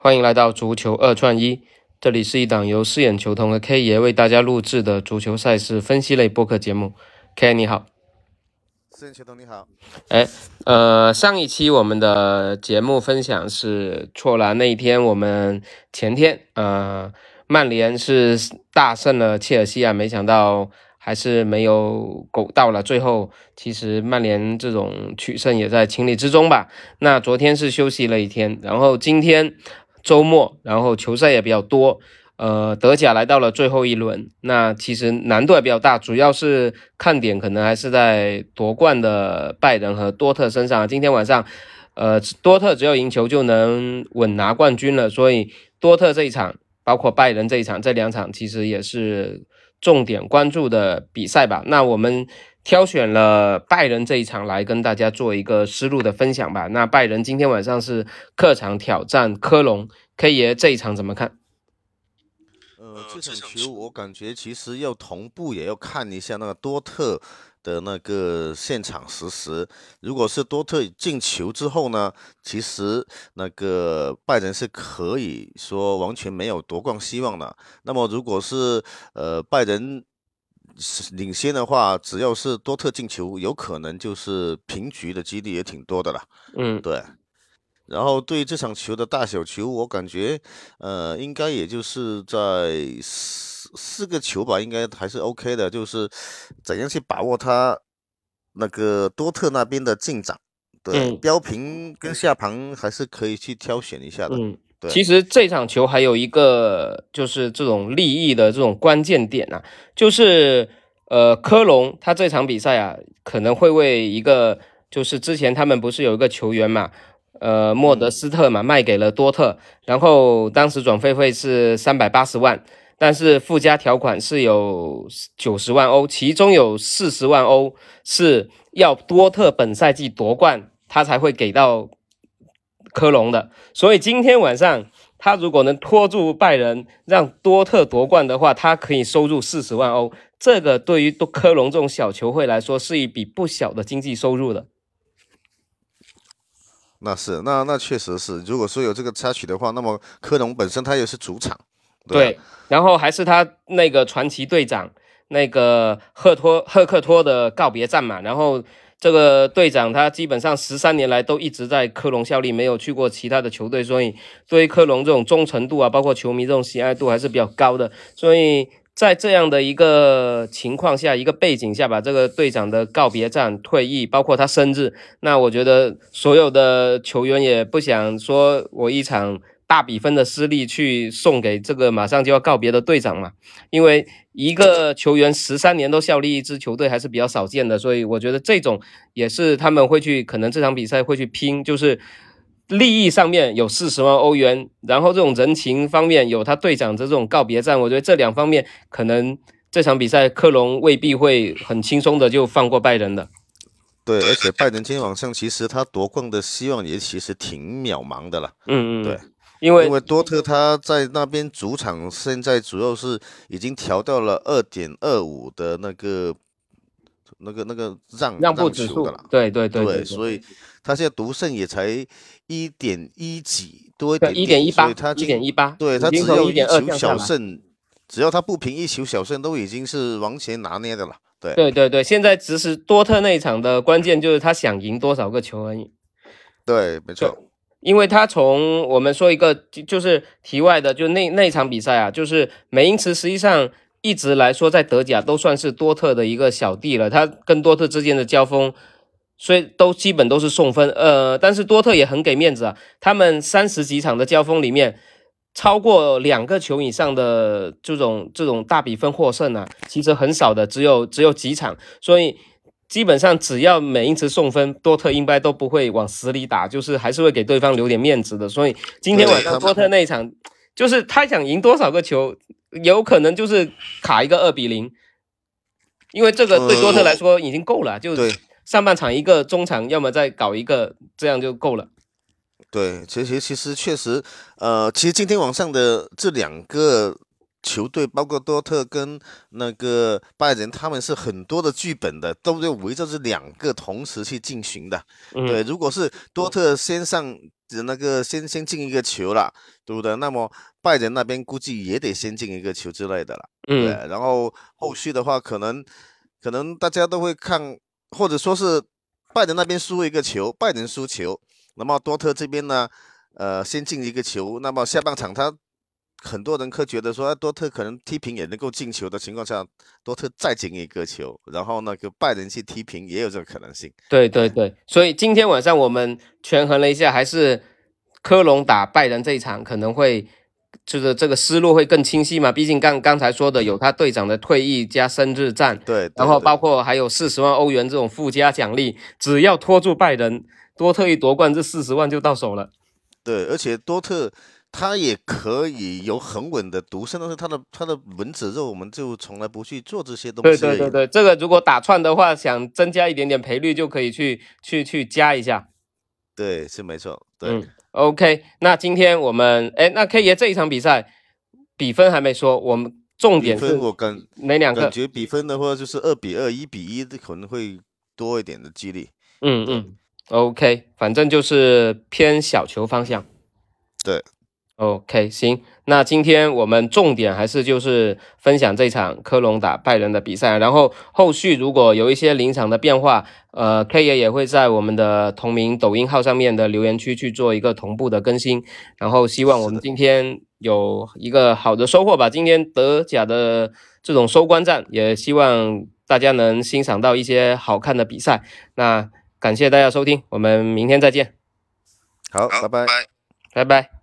欢迎来到足球二串一，这里是一档由四眼球童和 K 爷为大家录制的足球赛事分析类播客节目。K 你好，四眼球童你好。哎，呃，上一期我们的节目分享是错了，那一天我们前天，呃，曼联是大胜了切尔西啊，没想到。还是没有苟到了最后，其实曼联这种取胜也在情理之中吧。那昨天是休息了一天，然后今天周末，然后球赛也比较多。呃，德甲来到了最后一轮，那其实难度也比较大，主要是看点可能还是在夺冠的拜仁和多特身上。今天晚上，呃，多特只要赢球就能稳拿冠军了，所以多特这一场，包括拜仁这一场，这两场其实也是。重点关注的比赛吧，那我们挑选了拜仁这一场来跟大家做一个思路的分享吧。那拜仁今天晚上是客场挑战科隆，K 爷这一场怎么看？呃，这场球我感觉其实要同步也要看一下那个多特。的那个现场实时，如果是多特进球之后呢，其实那个拜仁是可以说完全没有夺冠希望的。那么如果是呃拜仁领先的话，只要是多特进球，有可能就是平局的几率也挺多的了。嗯，对。然后对这场球的大小球，我感觉呃应该也就是在。四个球吧，应该还是 OK 的，就是怎样去把握他那个多特那边的进展。对，标平跟下盘还是可以去挑选一下的。嗯，对。其实这场球还有一个就是这种利益的这种关键点啊，就是呃科隆他这场比赛啊可能会为一个就是之前他们不是有一个球员嘛，呃莫德斯特嘛卖给了多特，然后当时转会费是三百八十万。但是附加条款是有九十万欧，其中有四十万欧是要多特本赛季夺冠，他才会给到科隆的。所以今天晚上他如果能拖住拜仁，让多特夺冠的话，他可以收入四十万欧。这个对于多科隆这种小球会来说，是一笔不小的经济收入的。那是，那那确实是。如果说有这个插曲的话，那么科隆本身他也是主场。对，然后还是他那个传奇队长那个赫托赫克托的告别战嘛。然后这个队长他基本上十三年来都一直在科隆效力，没有去过其他的球队，所以对于科隆这种忠诚度啊，包括球迷这种喜爱度还是比较高的。所以在这样的一个情况下，一个背景下，把这个队长的告别战退役，包括他生日，那我觉得所有的球员也不想说我一场。大比分的失利去送给这个马上就要告别的队长嘛？因为一个球员十三年都效力一支球队还是比较少见的，所以我觉得这种也是他们会去可能这场比赛会去拼，就是利益上面有四十万欧元，然后这种人情方面有他队长的这种告别战，我觉得这两方面可能这场比赛克隆未必会很轻松的就放过拜仁的。对，而且拜仁今天晚上其实他夺冠的希望也其实挺渺茫的了。嗯嗯，对。因为因为多特他在那边主场现在主要是已经调到了二点二五的那个那个那个让让步指数的了，对对对对，所以他现在独胜也才一点一几多一点，一点一八，他一点一八，对他只要一球小胜，只要他不平一球小胜，都已经是完全拿捏的了。对对对对，现在只是多特那一场的关键就是他想赢多少个球而已。对，没错。因为他从我们说一个就就是题外的，就那那场比赛啊，就是美因茨实际上一直来说在德甲都算是多特的一个小弟了。他跟多特之间的交锋，所以都基本都是送分。呃，但是多特也很给面子啊，他们三十几场的交锋里面，超过两个球以上的这种这种大比分获胜啊，其实很少的，只有只有几场，所以。基本上只要每一次送分，多特应该都不会往死里打，就是还是会给对方留点面子的。所以今天晚上多特那一场，就是他想赢多少个球，有可能就是卡一个二比零，因为这个对多特来说已经够了，就上半场一个，中场要么再搞一个，这样就够了。对，其实其实确实，呃，其实今天晚上的这两个。球队包括多特跟那个拜仁，他们是很多的剧本的，都要围着这两个同时去进行的。对，如果是多特先上那个先先进一个球了，对不对？那么拜仁那边估计也得先进一个球之类的了，对。然后后续的话，可能可能大家都会看，或者说是拜仁那边输一个球，拜仁输球，那么多特这边呢，呃，先进一个球，那么下半场他。很多人可觉得说，多特可能踢平也能够进球的情况下，多特再进一个球，然后那个拜仁去踢平也有这个可能性。对对对，所以今天晚上我们权衡了一下，还是科隆打拜仁这一场可能会就是这个思路会更清晰嘛？毕竟刚刚才说的有他队长的退役加生日战，对，然后包括还有四十万欧元这种附加奖励，只要拖住拜仁，多特一夺冠，这四十万就到手了。对，而且多特。他也可以有很稳的独胜，但是他的他的蚊子肉，我们就从来不去做这些东西。对对对对，这个如果打串的话，想增加一点点赔率，就可以去去去加一下。对，是没错。对，OK，那今天我们哎，那 K 爷这一场比赛比分还没说，我们重点是我感哪两个？感觉比分的话就是二比二、一比一，可能会多一点的几率。嗯嗯，OK，反正就是偏小球方向。对。OK，行，那今天我们重点还是就是分享这场科隆打拜仁的比赛，然后后续如果有一些临场的变化，呃，K 爷也会在我们的同名抖音号上面的留言区去做一个同步的更新，然后希望我们今天有一个好的收获吧。今天德甲的这种收官战，也希望大家能欣赏到一些好看的比赛。那感谢大家收听，我们明天再见。好，拜拜，拜拜。